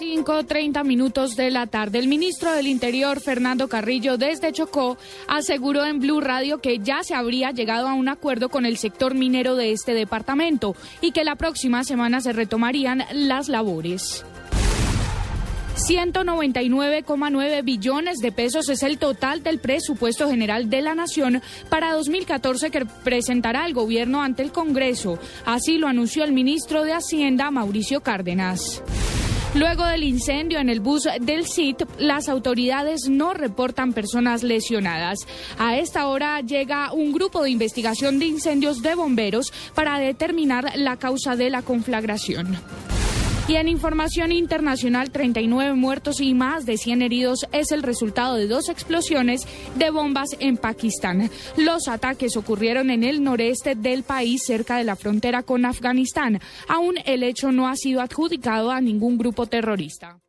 5.30 minutos de la tarde. El ministro del Interior, Fernando Carrillo, desde Chocó, aseguró en Blue Radio que ya se habría llegado a un acuerdo con el sector minero de este departamento y que la próxima semana se retomarían las labores. 199,9 billones de pesos es el total del presupuesto general de la Nación para 2014 que presentará el gobierno ante el Congreso. Así lo anunció el ministro de Hacienda, Mauricio Cárdenas. Luego del incendio en el bus del CIT, las autoridades no reportan personas lesionadas. A esta hora llega un grupo de investigación de incendios de bomberos para determinar la causa de la conflagración. Y en información internacional, 39 muertos y más de 100 heridos es el resultado de dos explosiones de bombas en Pakistán. Los ataques ocurrieron en el noreste del país, cerca de la frontera con Afganistán. Aún el hecho no ha sido adjudicado a ningún grupo terrorista.